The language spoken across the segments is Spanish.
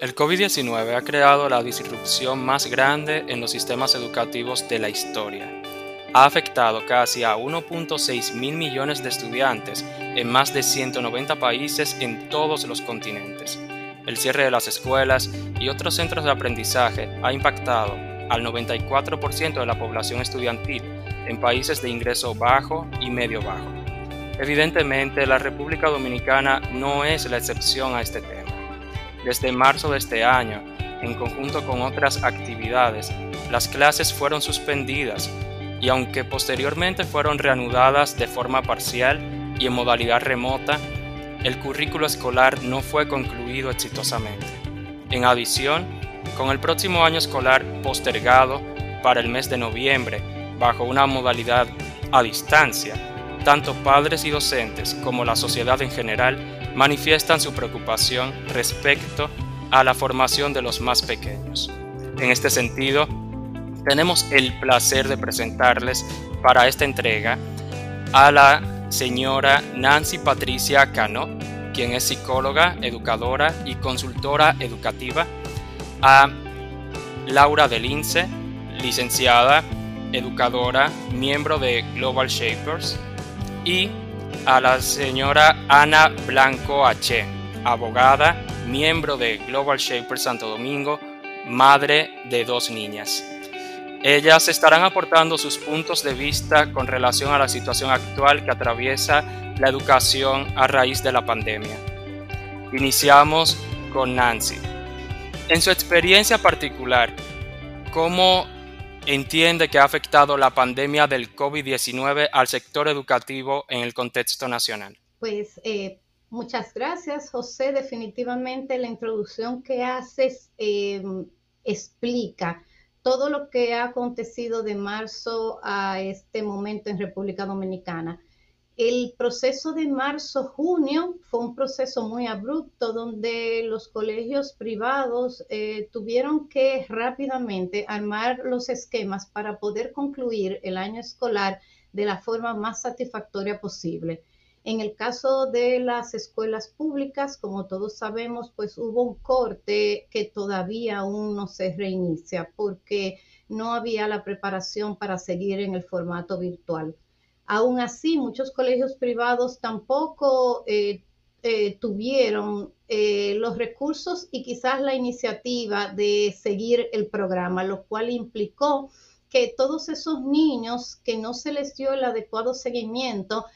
El COVID-19 ha creado la disrupción más grande en los sistemas educativos de la historia. Ha afectado casi a 1.6 mil millones de estudiantes en más de 190 países en todos los continentes. El cierre de las escuelas y otros centros de aprendizaje ha impactado al 94% de la población estudiantil en países de ingreso bajo y medio bajo. Evidentemente, la República Dominicana no es la excepción a este tema. Desde marzo de este año, en conjunto con otras actividades, las clases fueron suspendidas y aunque posteriormente fueron reanudadas de forma parcial y en modalidad remota, el currículo escolar no fue concluido exitosamente. En adición, con el próximo año escolar postergado para el mes de noviembre bajo una modalidad a distancia, tanto padres y docentes como la sociedad en general manifiestan su preocupación respecto a la formación de los más pequeños. En este sentido, tenemos el placer de presentarles para esta entrega a la señora Nancy Patricia Cano, quien es psicóloga, educadora y consultora educativa, a Laura Delince, licenciada, educadora, miembro de Global Shapers, y a la señora Ana Blanco H., abogada, miembro de Global Shaper Santo Domingo, madre de dos niñas. Ellas estarán aportando sus puntos de vista con relación a la situación actual que atraviesa la educación a raíz de la pandemia. Iniciamos con Nancy. En su experiencia particular, ¿cómo entiende que ha afectado la pandemia del COVID-19 al sector educativo en el contexto nacional? Pues eh, muchas gracias, José. Definitivamente la introducción que haces eh, explica todo lo que ha acontecido de marzo a este momento en República Dominicana. El proceso de marzo-junio fue un proceso muy abrupto donde los colegios privados eh, tuvieron que rápidamente armar los esquemas para poder concluir el año escolar de la forma más satisfactoria posible. En el caso de las escuelas públicas, como todos sabemos, pues hubo un corte que todavía aún no se reinicia porque no había la preparación para seguir en el formato virtual. Aún así, muchos colegios privados tampoco eh, eh, tuvieron eh, los recursos y quizás la iniciativa de seguir el programa, lo cual implicó que todos esos niños que no se les dio el adecuado seguimiento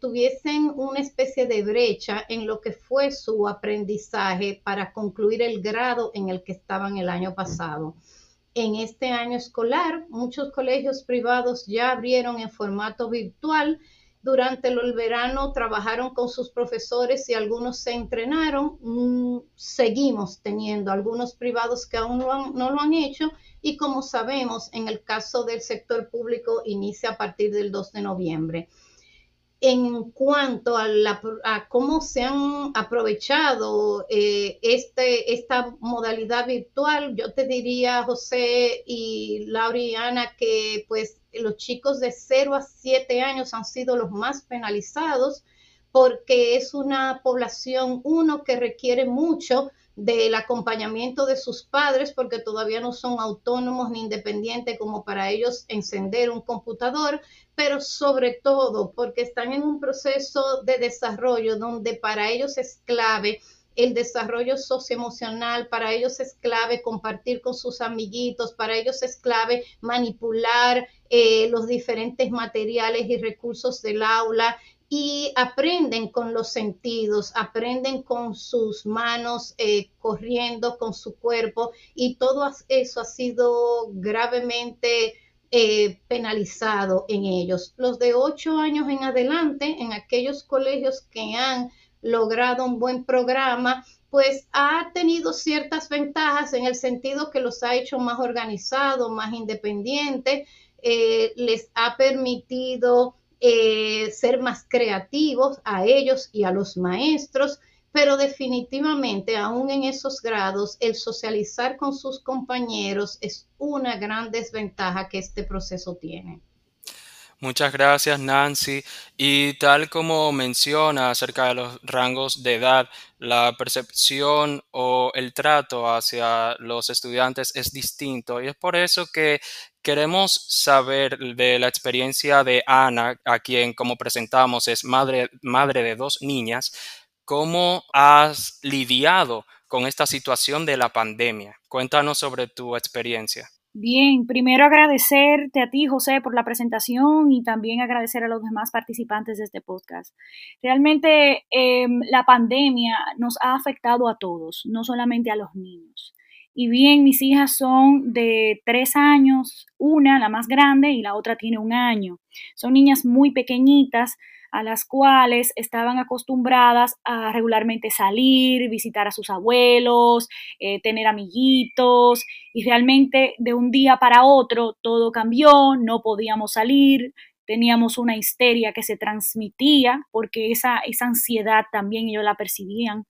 tuviesen una especie de brecha en lo que fue su aprendizaje para concluir el grado en el que estaban el año pasado en este año escolar. Muchos colegios privados ya abrieron en formato virtual. Durante el verano trabajaron con sus profesores y algunos se entrenaron. Mm, seguimos teniendo algunos privados que aún no lo han hecho y como sabemos, en el caso del sector público inicia a partir del 2 de noviembre en cuanto a, cómo se han aprovechado eh, este, esta modalidad virtual, yo te diría, José y Lauriana, que pues los chicos de 0 a 7 años han sido los más penalizados porque es una población, uno, que requiere mucho del acompañamiento de sus padres porque todavía no son autónomos ni independientes como para ellos encender un computador, pero sobre todo porque están en un proceso de desarrollo donde para ellos es clave el desarrollo socioemocional, para ellos es clave compartir con sus amiguitos, para ellos es clave manipular eh, los diferentes materiales y recursos del aula y aprenden con los sentidos, aprenden con sus manos, eh, corriendo con su cuerpo y todo eso ha sido gravemente eh, penalizado en ellos. Los de ocho años en adelante, en aquellos colegios que han logrado un buen programa, pues ha tenido ciertas ventajas en el sentido que los ha hecho más organizados, más independientes, eh, les ha permitido eh, ser más creativos a ellos y a los maestros, pero definitivamente aún en esos grados el socializar con sus compañeros es una gran desventaja que este proceso tiene. Muchas gracias, Nancy. Y tal como menciona acerca de los rangos de edad, la percepción o el trato hacia los estudiantes es distinto. Y es por eso que queremos saber de la experiencia de Ana, a quien, como presentamos, es madre, madre de dos niñas. ¿Cómo has lidiado con esta situación de la pandemia? Cuéntanos sobre tu experiencia. Bien, primero agradecerte a ti, José, por la presentación y también agradecer a los demás participantes de este podcast. Realmente em, la pandemia nos ha afectado a todos, no solamente a los niños. Y bien, mis hijas son de tres años, una, la más grande, y la otra tiene un año. Son niñas muy pequeñitas, a las cuales estaban acostumbradas a regularmente salir, visitar a sus abuelos, eh, tener amiguitos y realmente de un día para otro todo cambió, no podíamos salir, teníamos una histeria que se transmitía porque esa, esa ansiedad también ellos la percibían.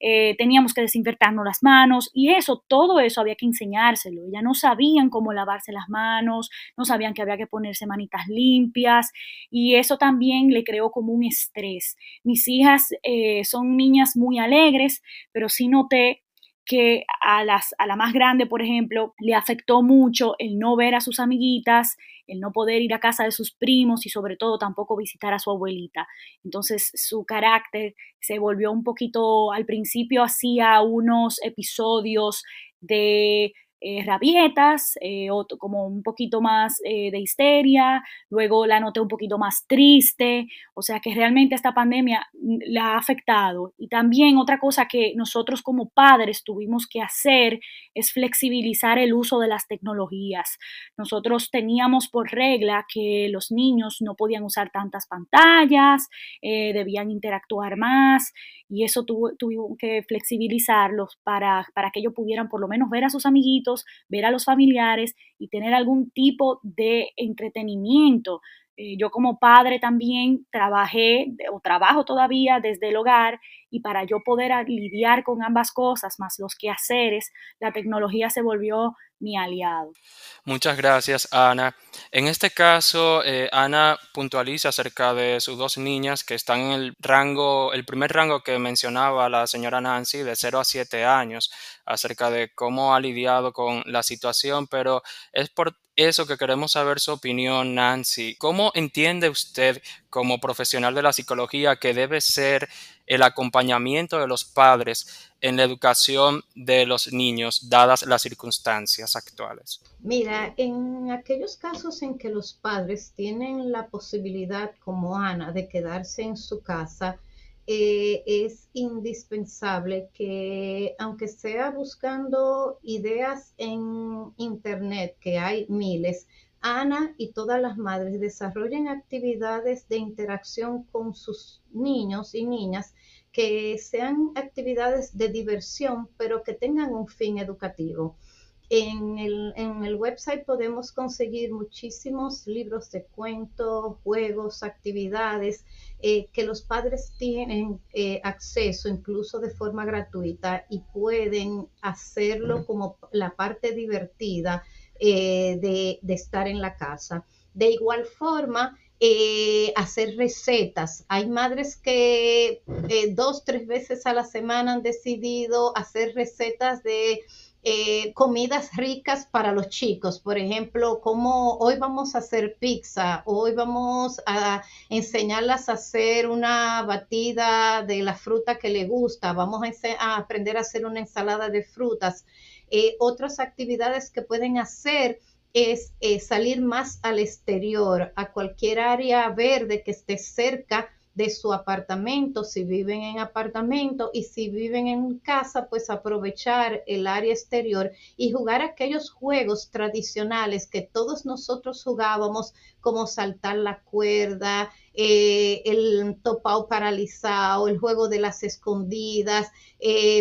Eh, teníamos que desinfectarnos las manos y eso, todo eso había que enseñárselo. Ya no sabían cómo lavarse las manos, no sabían que había que ponerse manitas limpias y eso también le creó como un estrés. Mis hijas eh, son niñas muy alegres, pero sí noté que a, las, a la más grande, por ejemplo, le afectó mucho el no ver a sus amiguitas, el no poder ir a casa de sus primos y sobre todo tampoco visitar a su abuelita. Entonces su carácter se volvió un poquito, al principio hacía unos episodios de eh, rabietas, eh, como un poquito más eh, de histeria, luego la noté un poquito más triste, o sea que realmente esta pandemia mm, la ha afectado. Y también otra cosa que nosotros como padres tuvimos que hacer es flexibilizar el uso de las tecnologías. Nosotros teníamos por regla que los niños no podían usar tantas pantallas, debían interactuar más y eso tuvimos que flexibilizarlos para, para que ellos pudieran por lo menos ver a sus amiguitos ver a los familiares y tener algún tipo de entretenimiento. Eh, yo como padre también trabajé o trabajo todavía desde el hogar y para yo poder lidiar con ambas cosas, más los quehaceres, la tecnología se volvió mi aliado. Muchas gracias, Ana. En este caso, eh, Ana puntualiza acerca de sus dos niñas que están en el rango, el primer rango que mencionaba la señora Nancy, de 0 a 7 años, acerca de cómo ha lidiado con la situación, pero es por eso que queremos saber su opinión, Nancy. ¿Cómo entiende usted como profesional de la psicología que debe ser el acompañamiento de los padres en la educación de los niños, dadas las circunstancias actuales? Mira, en aquellos casos en que los padres tienen la posibilidad, como Ana, de quedarse en su casa, eh, es indispensable que, aunque sea buscando ideas en Internet, que hay miles, Ana y todas las madres desarrollen actividades de interacción con sus niños y niñas que sean actividades de diversión, pero que tengan un fin educativo. En el, en el, website podemos conseguir muchísimos libros de cuentos, juegos, actividades eh, que los padres tienen eh, acceso incluso de forma gratuita y pueden hacerlo como la parte divertida eh, de, estar en la casa. De igual forma, hacer recetas. Hay madres que dos, tres veces a la semana han decidido hacer recetas de eh, comidas ricas para los chicos. Por ejemplo, como hoy vamos a hacer pizza, hoy vamos a enseñarlas a hacer una batida de la fruta que le gusta, vamos a, aprender a hacer una ensalada de frutas. Eh, otras actividades que pueden hacer es eh, salir más al exterior, a cualquier área verde que esté cerca de su apartamento, si viven en apartamento y si viven en casa, pues aprovechar el área exterior y jugar aquellos juegos tradicionales que todos nosotros jugábamos, como saltar la cuerda, eh, el topao paralizado, el juego de las escondidas,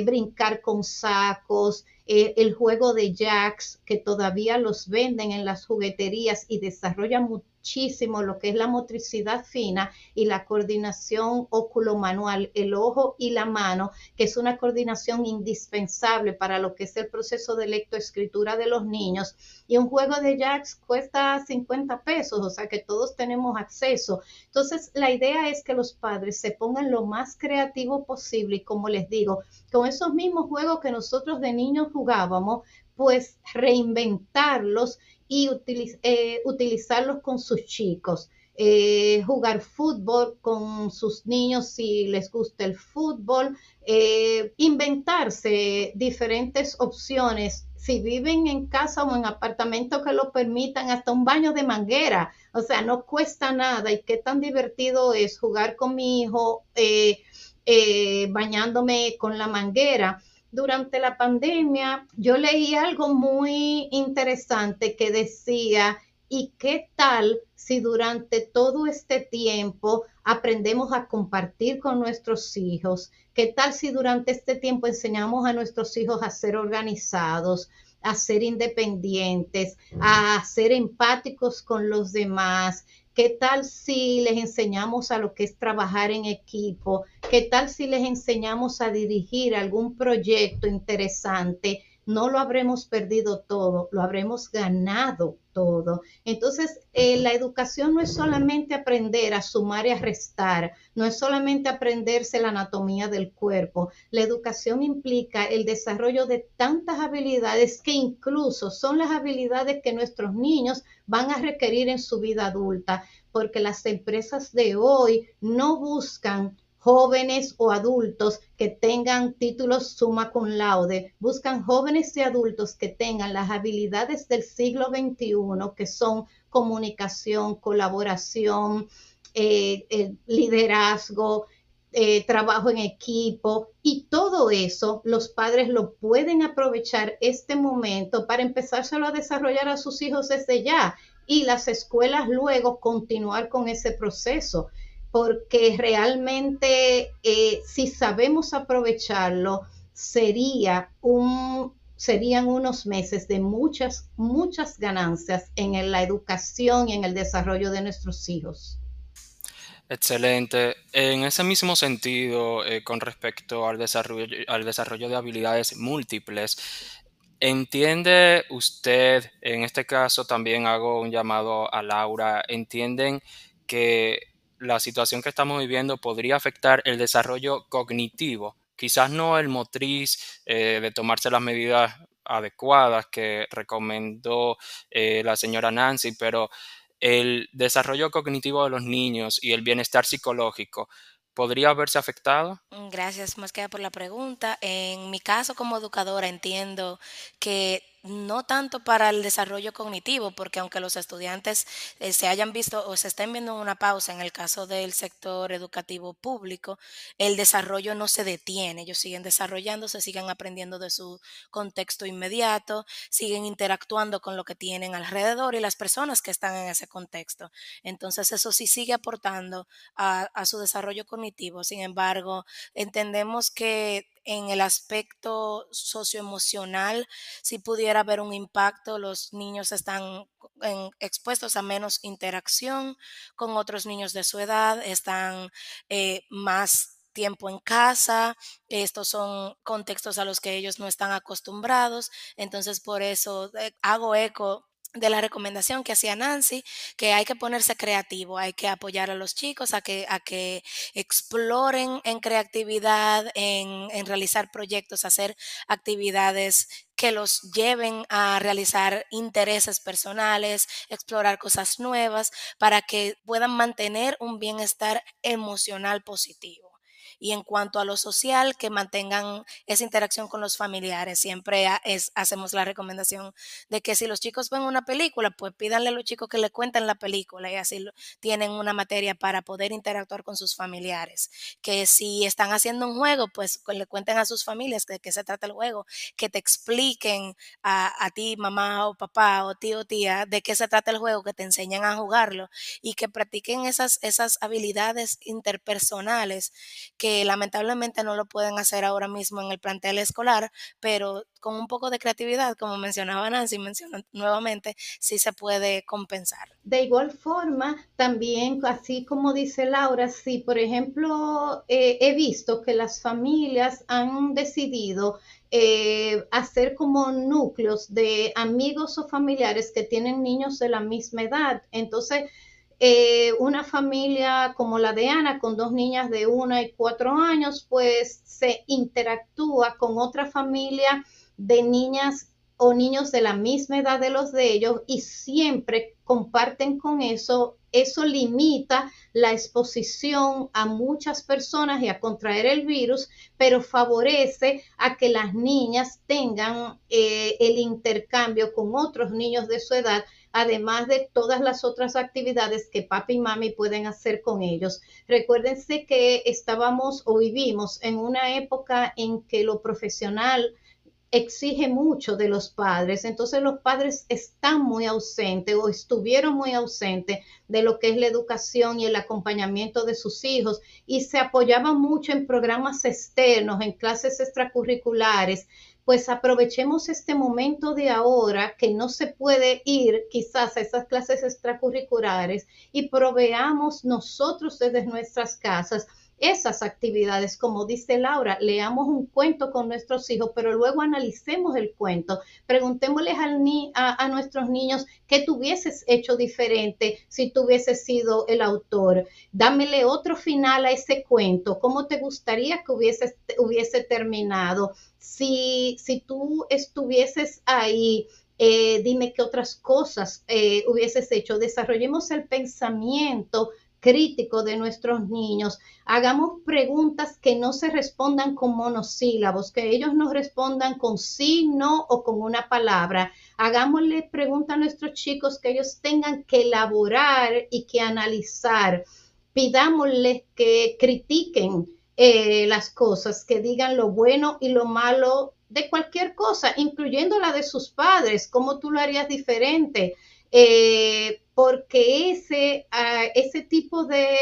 brincar con sacos, eh, el juego de jacks que todavía los venden en las jugueterías y desarrollan muchísimo lo que es la motricidad fina y la coordinación óculo-manual, el ojo y la mano, que es una coordinación indispensable para lo que es el proceso de lectoescritura de los niños. Y un juego de jacks cuesta 50 pesos, o sea que todos tenemos acceso. Entonces, la idea es que los padres se pongan lo más creativo posible y como les digo, con esos mismos juegos que nosotros de niños jugábamos, pues reinventarlos y eh, utilizarlos con sus chicos. Eh, jugar fútbol con sus niños si les gusta el fútbol, eh, inventarse diferentes opciones. Si viven en casa o en apartamento que lo permitan, hasta un baño de manguera, o sea, no cuesta nada y qué tan divertido es jugar con mi hijo bañándome con la manguera durante la pandemia yo leí algo muy interesante que decía, ¿y qué tal si durante todo este tiempo aprendemos a compartir con nuestros hijos? ¿Qué tal si durante este tiempo enseñamos a nuestros hijos a ser organizados, a ser independientes, a ser empáticos con los demás, ¿Qué tal si les enseñamos a lo que es trabajar en equipo? ¿Qué tal si les enseñamos a dirigir algún proyecto interesante? No lo habremos perdido todo, lo habremos ganado todo. Entonces, eh, la educación no es solamente aprender a sumar y a restar, no es solamente aprenderse la anatomía del cuerpo. La educación implica el desarrollo de tantas habilidades que incluso son las habilidades que nuestros niños van a requerir en su vida adulta, porque las empresas de hoy no buscan jóvenes o adultos que tengan títulos summa cum laude, buscan jóvenes y adultos que tengan las habilidades del siglo XXI, que son comunicación, colaboración, eh, liderazgo, eh, trabajo en equipo y todo eso los padres lo pueden aprovechar este momento para empezárselo a desarrollar a sus hijos desde ya y las escuelas luego continuar con ese proceso porque realmente eh, si sabemos aprovecharlo, sería un, serían unos meses de muchas, muchas ganancias en la educación y en el desarrollo de nuestros hijos. Excelente. En ese mismo sentido, eh, con respecto al desarrollo, al desarrollo de habilidades múltiples, ¿entiende usted, en este caso también hago un llamado a Laura, entienden que la situación que estamos viviendo podría afectar el desarrollo cognitivo, quizás no el motriz eh, de tomarse las medidas adecuadas que recomendó eh, la señora Nancy, pero el desarrollo cognitivo de los niños y el bienestar psicológico podría verse afectado? Gracias más que por la pregunta. En mi caso como educadora entiendo que no tanto para el desarrollo cognitivo, porque aunque los estudiantes eh, se hayan visto o se estén viendo una pausa en el caso del sector educativo público, el desarrollo no se detiene, ellos siguen desarrollándose, siguen aprendiendo de su contexto inmediato, siguen interactuando con lo que tienen alrededor y las personas que están en ese contexto. Entonces eso sí sigue aportando a, a su desarrollo cognitivo. Sin embargo, entendemos que en el aspecto socioemocional, si pudiera haber un impacto, los niños están expuestos a menos interacción con otros niños de su edad, están eh, más tiempo en casa, estos son contextos a los que ellos no están acostumbrados, entonces por eso eh, hago eco de la recomendación que hacía Nancy, que hay que ponerse creativo, hay que apoyar a los chicos a que, a que exploren en creatividad, en, en realizar proyectos, hacer actividades que los lleven a realizar intereses personales, explorar cosas nuevas, para que puedan mantener un bienestar emocional positivo y en cuanto a lo social, que mantengan esa interacción con los familiares. Siempre es, hacemos la recomendación de que si los chicos ven una película, pues pídanle a los chicos que le cuenten la película y así tienen una materia para poder interactuar con sus familiares. Que si están haciendo un juego, pues le cuenten a sus familias de qué se trata el juego, que te expliquen a, a ti, mamá o papá o tío o tía, de qué se trata el juego, que te enseñen a jugarlo y que practiquen esas, esas habilidades interpersonales que lamentablemente no lo pueden hacer ahora mismo en el plantel escolar, pero con un poco de creatividad, como mencionaba Nancy, mencionó nuevamente, sí se puede compensar. De igual forma, también, así como dice Laura, si por ejemplo eh, he visto que las familias han decidido eh, hacer como núcleos de amigos o familiares que tienen niños de la misma edad, entonces eh, una familia como la de Ana, con dos niñas de una y cuatro años, pues se interactúa con otra familia de niñas o niños de la misma edad de los de ellos y siempre comparten con eso, eso limita la exposición a muchas personas y a contraer el virus, pero favorece a que las niñas tengan eh, el intercambio con otros niños de su edad además de todas las otras actividades que papi y mami pueden hacer con ellos. Recuérdense que estábamos o vivimos en una época en que lo profesional exige mucho de los padres. Entonces los padres están muy ausentes o estuvieron muy ausentes de lo que es la educación y el acompañamiento de sus hijos y se apoyaban mucho en programas externos, en clases extracurriculares pues aprovechemos este momento de ahora que no se puede ir quizás a esas clases extracurriculares y proveamos nosotros desde nuestras casas esas actividades, como dice Laura, leamos un cuento con nuestros hijos, pero luego analicemos el cuento, preguntémosles a, a, nuestros niños qué tuvieses hecho diferente si tuvieses sido el autor, dámele otro final a ese cuento, cómo te gustaría que hubiese, hubiese terminado, si, si tú estuvieses ahí, eh, dime qué otras cosas eh, hubieses hecho. Desarrollemos el pensamiento crítico de nuestros niños. Hagamos preguntas que no se respondan con monosílabos, que ellos nos respondan con sí, no o con una palabra. Hagámosle preguntas a nuestros chicos que ellos tengan que elaborar y que analizar. Pidámosles que critiquen eh, las cosas, que digan lo bueno y lo malo de cualquier cosa, incluyendo la de sus padres, cómo tú lo harías diferente, eh, porque ese, uh, ese tipo de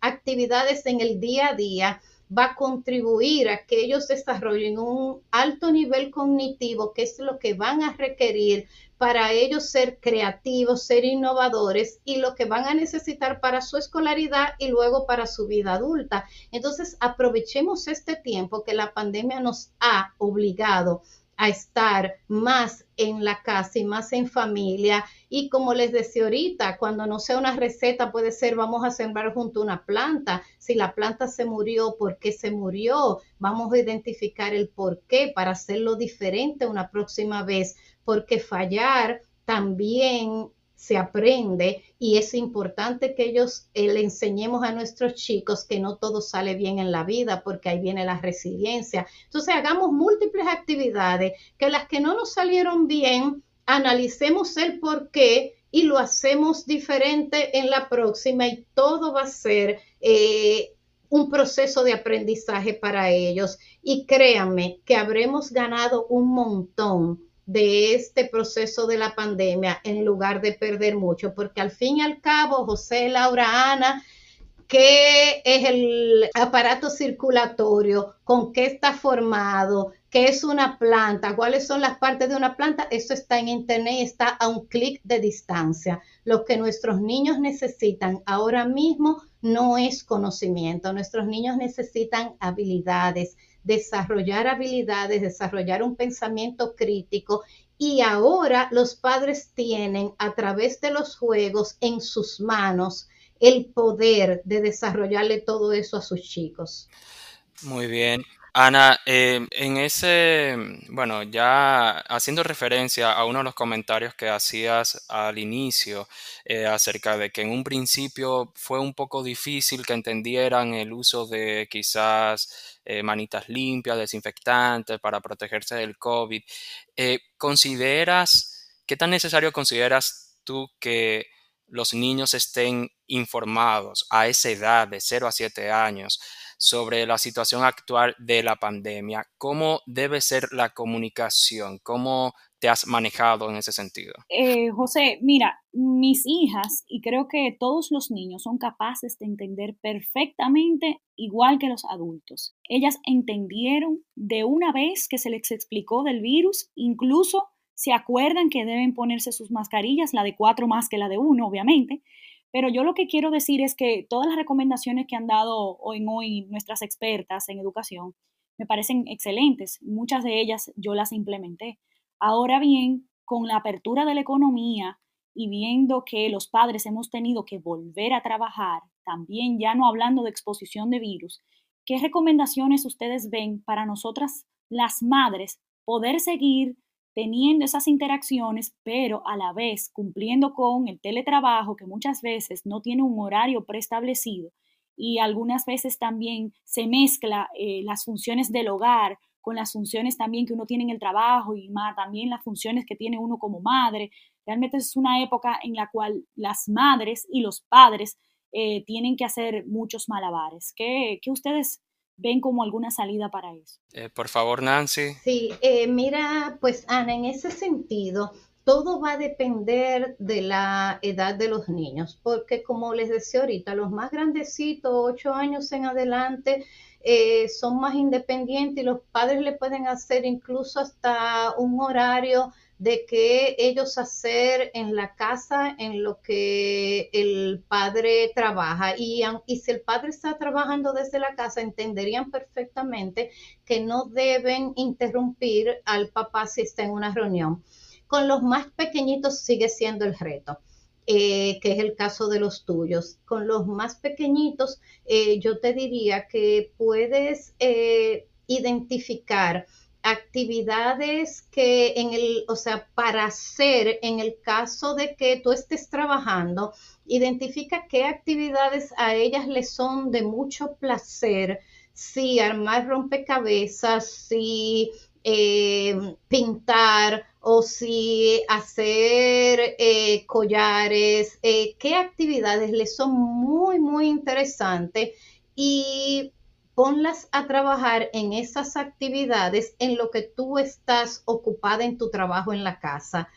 actividades en el día a día va a contribuir a que ellos desarrollen un alto nivel cognitivo, que es lo que van a requerir para ellos ser creativos, ser innovadores y lo que van a necesitar para su escolaridad y luego para su vida adulta. Entonces, aprovechemos este tiempo que la pandemia nos ha obligado a estar más en la casa y más en familia. Y como les decía ahorita, cuando no sea una receta, puede ser vamos a sembrar junto una planta. Si la planta se murió, ¿por qué se murió? Vamos a identificar el por qué para hacerlo diferente una próxima vez, porque fallar también se aprende y es importante que ellos eh, le enseñemos a nuestros chicos que no todo sale bien en la vida porque ahí viene la resiliencia. Entonces hagamos múltiples actividades que las que no nos salieron bien, analicemos el por qué y lo hacemos diferente en la próxima y todo va a ser eh, un proceso de aprendizaje para ellos. Y créanme que habremos ganado un montón de este proceso de la pandemia en lugar de perder mucho, porque al fin y al cabo, José, Laura, Ana, ¿qué es el aparato circulatorio? ¿Con qué está formado? ¿Qué es una planta? ¿Cuáles son las partes de una planta? Eso está en internet y está a un clic de distancia. Lo que nuestros niños necesitan ahora mismo no es conocimiento. Nuestros niños necesitan habilidades, desarrollar habilidades, desarrollar un pensamiento crítico y ahora los padres tienen a través de los juegos en sus manos el poder de desarrollarle todo eso a sus chicos. Muy bien. Ana, eh, en ese, bueno, ya haciendo referencia a uno de los comentarios que hacías al inicio eh, acerca de que en un principio fue un poco difícil que entendieran el uso de quizás eh, manitas limpias, desinfectantes para protegerse del COVID, ¿consideras, qué tan necesario consideras tú que los niños estén informados a esa edad de 0 a 7 años? Sobre la situación actual de la pandemia. ¿Cómo debe ser la comunicación? ¿Cómo te has manejado en ese sentido? Eh, José, mira, mis hijas y creo que todos los niños son capaces de entender perfectamente igual que los adultos. Ellas entendieron de una vez que se les explicó del virus, incluso se acuerdan que deben ponerse sus mascarillas, la de cuatro más que la de uno, obviamente, pero yo lo que quiero decir es que todas las recomendaciones que han dado hoy en hoy nuestras expertas en educación me parecen excelentes. Muchas de ellas yo las implementé. Ahora bien, con la apertura de la economía y viendo que los padres hemos tenido que volver a trabajar, también ya no hablando de exposición de virus, ¿qué recomendaciones ustedes ven para nosotras las madres poder seguir teniendo esas interacciones, pero a la vez cumpliendo con el teletrabajo que muchas veces no tiene un horario preestablecido y algunas veces también se mezcla eh, las funciones del hogar con las funciones también que uno tiene en el trabajo y más, también las funciones que tiene uno como madre. Realmente es una época en la cual las madres y los padres eh, tienen que hacer muchos malabares. ¿Qué, ¿Qué, ustedes ven como alguna salida para eso? Eh, por favor, Nancy. Sí, eh, mira, pues Ana, en ese sentido, todo va a depender de la edad de los niños, porque como les decía ahorita, los más grandecitos, ocho años en adelante, eh, son más independientes y los padres le pueden hacer incluso hasta un horario de que ellos hacer en la casa en lo que el padre trabaja. Y, y, si el padre está trabajando desde la casa, entenderían perfectamente que no deben interrumpir al papá si está en una reunión. Con los más pequeñitos sigue siendo el reto. Eh, que es el caso de los tuyos. Con los más pequeñitos, eh, yo te diría que puedes eh, identificar actividades que en el, o sea, para hacer en el caso de que tú estés trabajando, identifica qué actividades a ellas les son de mucho placer, si armar rompecabezas, si pintar, o si hacer eh, collares, eh, qué actividades les son muy, muy interesantes y ponlas a trabajar en esas actividades en lo que tú estás ocupada en tu trabajo en la casa.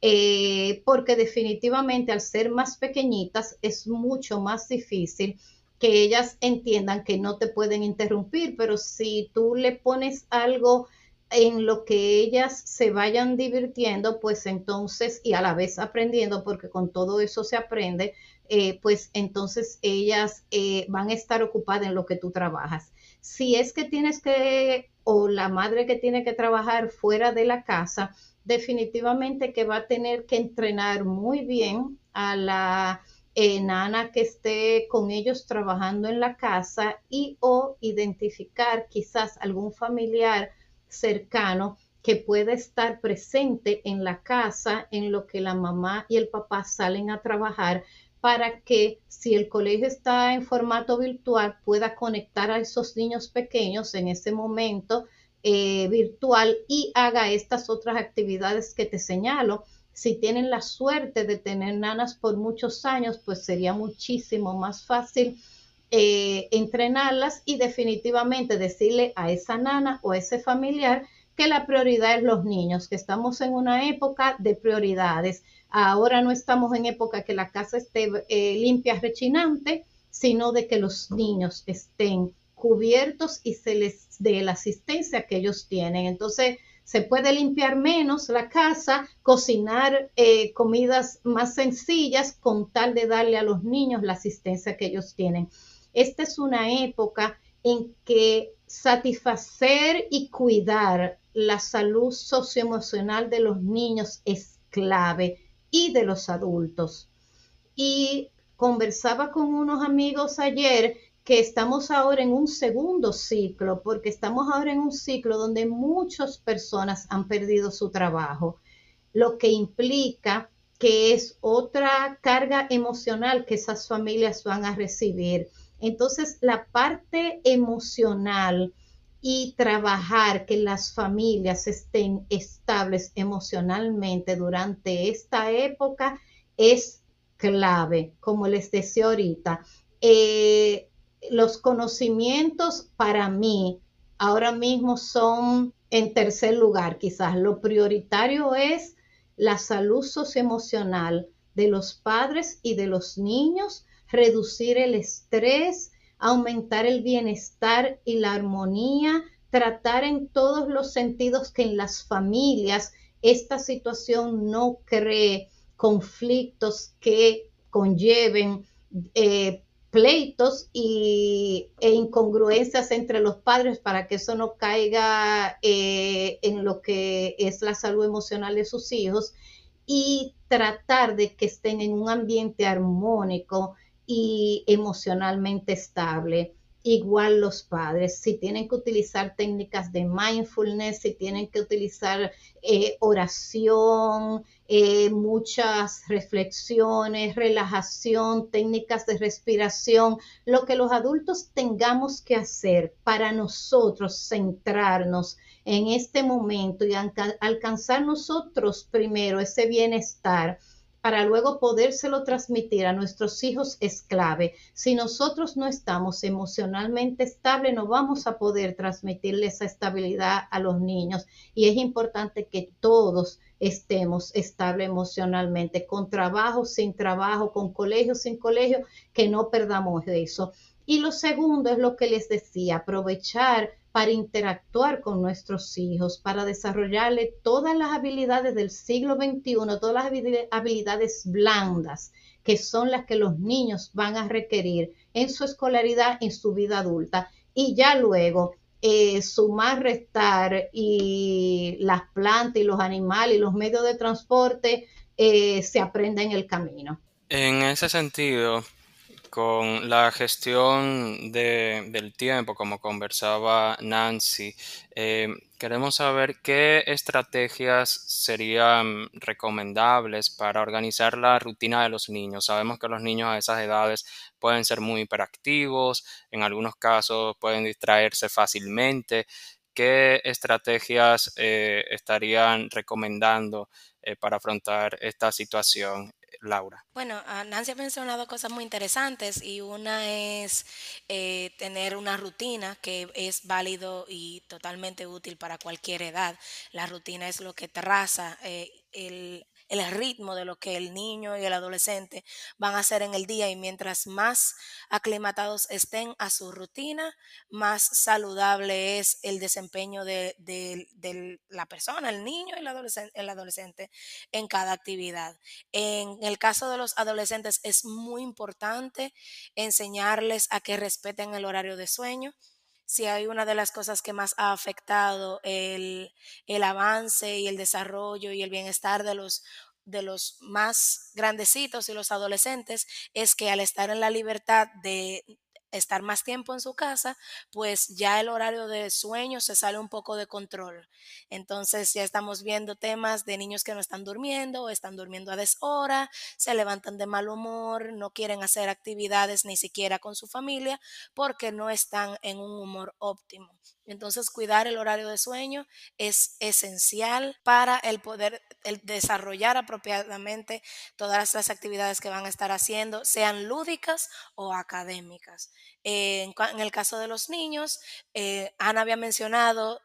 Eh, porque definitivamente al ser más pequeñitas es mucho más difícil que ellas entiendan que no te pueden interrumpir, pero si tú le pones algo en lo que ellas se vayan divirtiendo, pues entonces, y a la vez aprendiendo, porque con todo eso se aprende, eh, pues entonces ellas eh, van a estar ocupadas en lo que tú trabajas. Si es que tienes que, o la madre que tiene que trabajar fuera de la casa, definitivamente que va a tener que entrenar muy bien a la eh, nana que esté con ellos trabajando en la casa y o identificar quizás algún familiar cercano que pueda estar presente en la casa en lo que la mamá y el papá salen a trabajar para que si el colegio está en formato virtual pueda conectar a esos niños pequeños en ese momento eh, virtual y haga estas otras actividades que te señalo. Si tienen la suerte de tener nanas por muchos años, pues sería muchísimo más fácil eh, entrenarlas y definitivamente decirle a esa nana o a ese familiar que la prioridad es los niños, que estamos en una época de prioridades. Ahora no estamos en época que la casa esté eh, limpia, rechinante, sino de que los niños estén cubiertos y se les dé la asistencia que ellos tienen. Entonces, se puede limpiar menos la casa, cocinar eh, comidas más sencillas con tal de darle a los niños la asistencia que ellos tienen. Esta es una época en que satisfacer y cuidar la salud socioemocional de los niños es clave y de los adultos. Y conversaba con unos amigos ayer que estamos ahora en un segundo ciclo, porque estamos ahora en un ciclo donde muchas personas han perdido su trabajo, lo que implica que es otra carga emocional que esas familias van a recibir entonces, la parte emocional y trabajar que las familias estén estables emocionalmente durante esta época es clave, como les decía ahorita. Eh, los conocimientos para mí ahora mismo son en tercer lugar, quizás. Lo prioritario es la salud socioemocional de los padres y de los niños reducir el estrés, aumentar el bienestar y la armonía, tratar en todos los sentidos que en las familias esta situación no cree conflictos que conlleven eh, pleitos y, e incongruencias entre los padres para que eso no caiga eh, en lo que es la salud emocional de sus hijos y tratar de que estén en un ambiente armónico y emocionalmente estable. Igual los padres, si tienen que utilizar técnicas de mindfulness, si tienen que utilizar eh, oración, eh, muchas reflexiones, relajación, técnicas de respiración, lo que los adultos tengamos que hacer para nosotros centrarnos en este momento y alcanzar nosotros primero ese bienestar para luego podérselo transmitir a nuestros hijos es clave. Si nosotros no estamos emocionalmente estables, no vamos a poder transmitirle esa estabilidad a los niños. Y es importante que todos estemos estables emocionalmente, con trabajo, sin trabajo, con colegio, sin colegio, que no perdamos eso. Y lo segundo es lo que les decía, aprovechar para interactuar con nuestros hijos, para desarrollarle todas las habilidades del siglo XXI, todas las habilidades blandas que son las que los niños van a requerir en su escolaridad, en su vida adulta. Y ya luego eh, sumar, restar y las plantas y los animales y los medios de transporte eh, se aprende en el camino. En ese sentido, con la gestión del tiempo, como conversaba Nancy, eh, queremos saber qué estrategias serían recomendables para organizar la rutina de los niños. Sabemos que los niños a esas edades pueden ser muy hiperactivos, en algunos casos pueden distraerse fácilmente. ¿Qué estrategias eh, estarían recomendando eh, para afrontar esta situación Laura. Bueno, ah, Nancy ha mencionado cosas muy interesantes y una es eh, tener una rutina que es válido y totalmente útil para cualquier edad. La rutina es lo que traza eh, el, el ritmo de lo que el niño y el adolescente van a hacer en el día y mientras más aclimatados estén a su rutina, más saludable es el desempeño de, la persona, el niño y el adolescente, el adolescente en cada actividad. En el caso de los adolescentes es muy importante enseñarles a que respeten el horario de sueño si hay una de las cosas que más ha afectado el, el avance y el desarrollo y el bienestar de los de los más grandecitos y los adolescentes es que al estar en la libertad de estar más tiempo en su casa, pues ya el horario de sueño se sale un poco de control. Entonces ya estamos viendo temas de niños que no están durmiendo o están durmiendo a deshora, se levantan de mal humor, no quieren hacer actividades ni siquiera con su familia porque no están en un humor óptimo. Entonces, cuidar el horario de sueño es esencial para el poder desarrollar apropiadamente todas las actividades que van a estar haciendo, sean lúdicas o académicas. en, el caso de los niños, eh, Ana había mencionado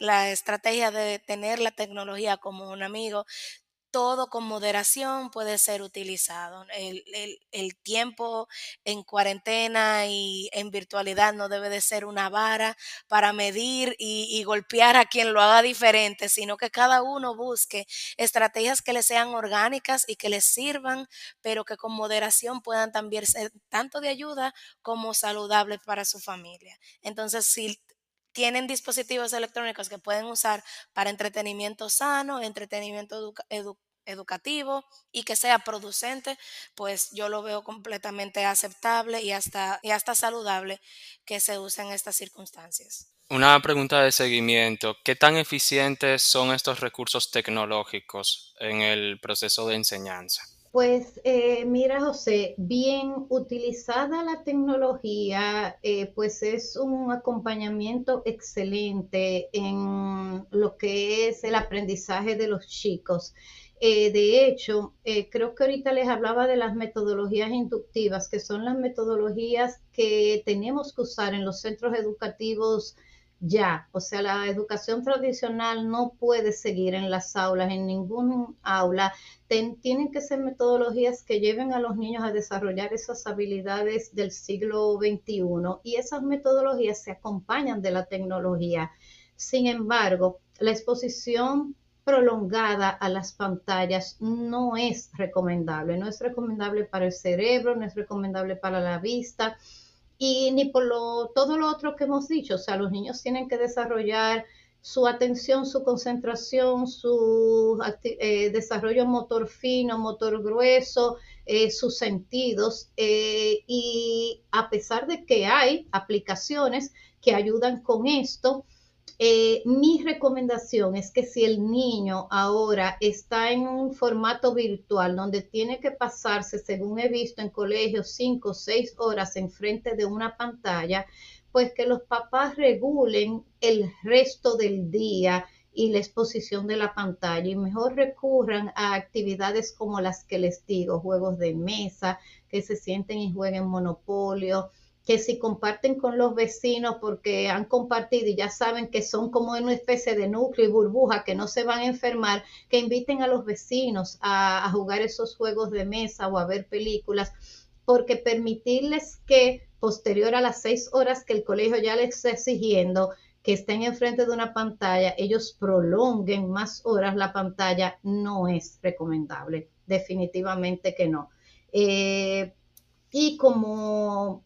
la, estrategia de tener la tecnología como un amigo todo con moderación puede ser utilizado. El, tiempo en cuarentena y en virtualidad no debe de ser una vara para medir y, golpear a quien lo haga diferente, sino que cada uno busque estrategias que le sean orgánicas y que les sirvan, pero que con moderación puedan también ser tanto de ayuda como saludables para su familia. Entonces, si tienen dispositivos electrónicos que pueden usar para entretenimiento sano, entretenimiento educativo y que sea producente, pues yo lo veo completamente aceptable y hasta, y hasta saludable que se use en estas circunstancias. Una pregunta de seguimiento. ¿Qué tan eficientes son estos recursos tecnológicos en el proceso de enseñanza? Pues eh, mira, José, bien utilizada la tecnología, eh, pues es un acompañamiento excelente en lo que es el aprendizaje de los chicos. Eh, de hecho, creo que ahorita les hablaba de las metodologías inductivas, que son las metodologías que tenemos que usar en los centros educativos ya. O sea, la educación tradicional no puede seguir en las aulas, en ningún aula. tienen que ser metodologías que lleven a los niños a desarrollar esas habilidades del siglo XXI y esas metodologías se acompañan de la tecnología. Sin embargo, la exposición prolongada a las pantallas no es recomendable, no es recomendable para el cerebro, no es recomendable para la vista y ni por lo, todo lo otro que hemos dicho. O sea, los niños tienen que desarrollar su atención, su concentración, su eh, desarrollo motor fino, motor grueso, eh, sus sentidos. Eh, y a pesar de que hay aplicaciones que ayudan con esto, mi recomendación es que si el niño ahora está en un formato virtual donde tiene que pasarse, según he visto en colegios, cinco o seis horas enfrente de una pantalla, pues que los papás regulen el resto del día y la exposición de la pantalla y mejor recurran a actividades como las que les digo, juegos de mesa, que se sienten y jueguen monopolio, que si comparten con los vecinos porque han compartido y ya saben que son como una especie de núcleo y burbuja que no se van a enfermar, que inviten a los vecinos a, a jugar esos juegos de mesa o a ver películas, porque permitirles que posterior a las seis horas que el colegio ya les está exigiendo que estén enfrente de una pantalla, ellos prolonguen más horas la pantalla, no es recomendable, definitivamente que no. Eh, y como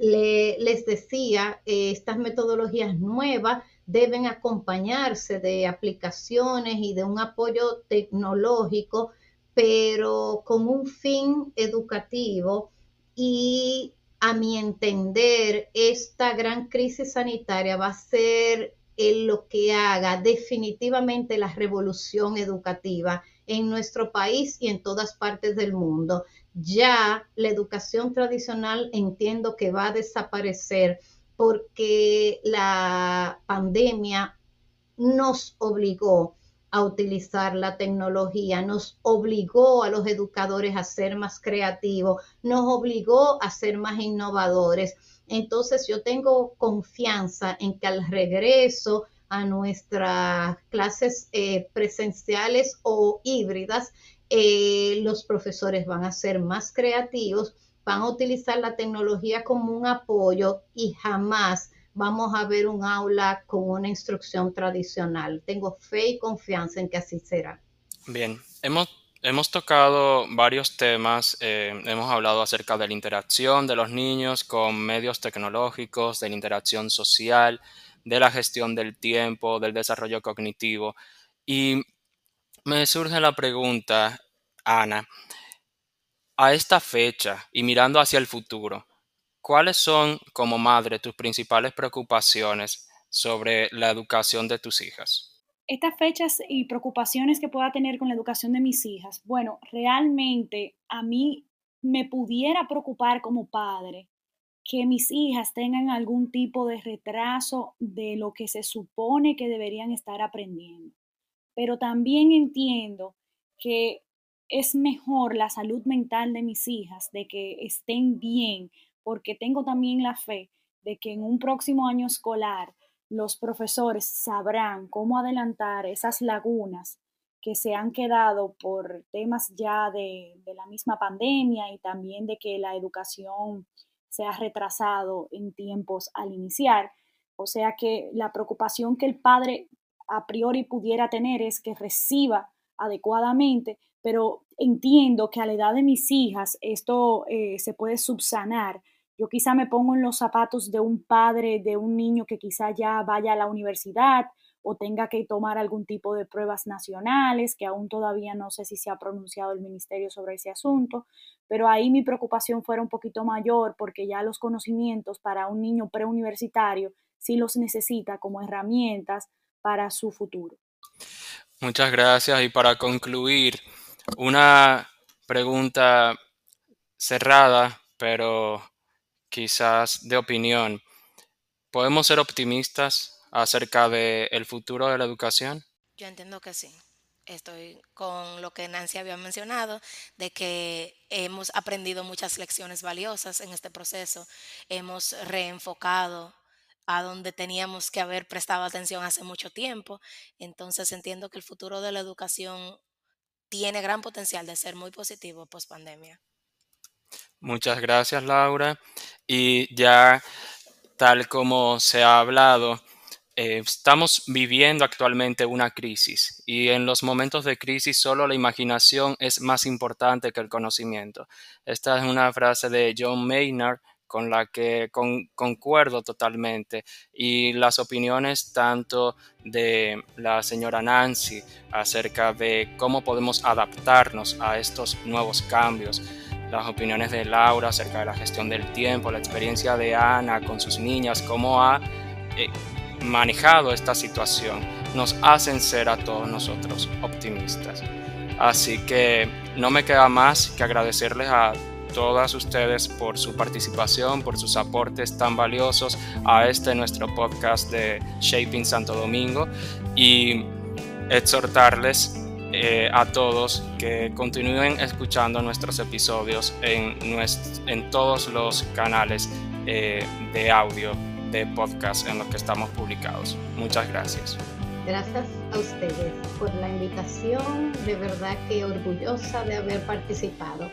les decía, eh, estas metodologías nuevas deben acompañarse de aplicaciones y de un apoyo tecnológico, pero con un fin educativo y a mi entender, esta gran crisis sanitaria va a ser lo que haga definitivamente la revolución educativa en nuestro país y en todas partes del mundo. Ya la educación tradicional entiendo que va a desaparecer porque la pandemia nos obligó a utilizar la tecnología, nos obligó a los educadores a ser más creativos, nos obligó a ser más innovadores. Entonces yo tengo confianza en que al regreso a nuestras clases eh, presenciales o híbridas, eh, los profesores van a ser más creativos, van a utilizar la tecnología como un apoyo y jamás vamos a ver un aula con una instrucción tradicional. Tengo fe y confianza en que así será. Bien, hemos, hemos tocado varios temas, eh, hemos hablado acerca de la interacción de los niños con medios tecnológicos, de la interacción social, de la gestión del tiempo, del desarrollo cognitivo. Y me surge la pregunta, Ana, a esta fecha y mirando hacia el futuro, ¿Cuáles son, como madre, tus principales preocupaciones sobre la educación de tus hijas? Estas fechas y preocupaciones que pueda tener con la educación de mis hijas, bueno, realmente a mí me pudiera preocupar como padre que mis hijas tengan algún tipo de retraso de lo que se supone que deberían estar aprendiendo. Pero también entiendo que es mejor la salud mental de mis hijas, de que estén bien, porque tengo también la fe de que en un próximo año escolar los profesores sabrán cómo adelantar esas lagunas que se han quedado por temas ya de, la misma pandemia y también de que la educación se ha retrasado en tiempos al iniciar. O sea que la preocupación que el padre a priori pudiera tener es que reciba adecuadamente, pero entiendo que a la edad de mis hijas esto eh, se puede subsanar. Yo quizá me pongo en los zapatos de un padre, de un niño que quizá ya vaya a la universidad o tenga que tomar algún tipo de pruebas nacionales, que aún todavía no sé si se ha pronunciado el ministerio sobre ese asunto, pero ahí mi preocupación fuera un poquito mayor porque ya los conocimientos para un niño preuniversitario sí los necesita como herramientas para su futuro. Muchas gracias y para concluir, una pregunta cerrada, pero quizás de opinión, ¿podemos ser optimistas acerca del el futuro de la educación? Yo entiendo que sí. Estoy con lo que Nancy había mencionado, de que hemos aprendido muchas lecciones valiosas en este proceso, hemos reenfocado a donde teníamos que haber prestado atención hace mucho tiempo. Entonces entiendo que el futuro de la educación tiene gran potencial de ser muy positivo post pandemia. Muchas gracias, Laura. Y ya tal como se ha hablado, eh, estamos viviendo actualmente una crisis y en los momentos de crisis solo la imaginación es más importante que el conocimiento. Esta es una frase de John Maynard con la que concuerdo totalmente y las opiniones tanto de la señora Nancy acerca de cómo podemos adaptarnos a estos nuevos cambios, las opiniones de Laura acerca de la gestión del tiempo, la experiencia de Ana con sus niñas, cómo ha eh, manejado esta situación, nos hacen ser a todos nosotros optimistas. Así que no me queda más que agradecerles a todas ustedes por su participación, por sus aportes tan valiosos a este nuestro podcast de Shaping Santo Domingo y exhortarles eh, a todos que continúen escuchando nuestros episodios en, en todos los canales eh, de audio de podcast en los que estamos publicados. Muchas gracias. Gracias a ustedes por la invitación, de verdad que orgullosa de haber participado.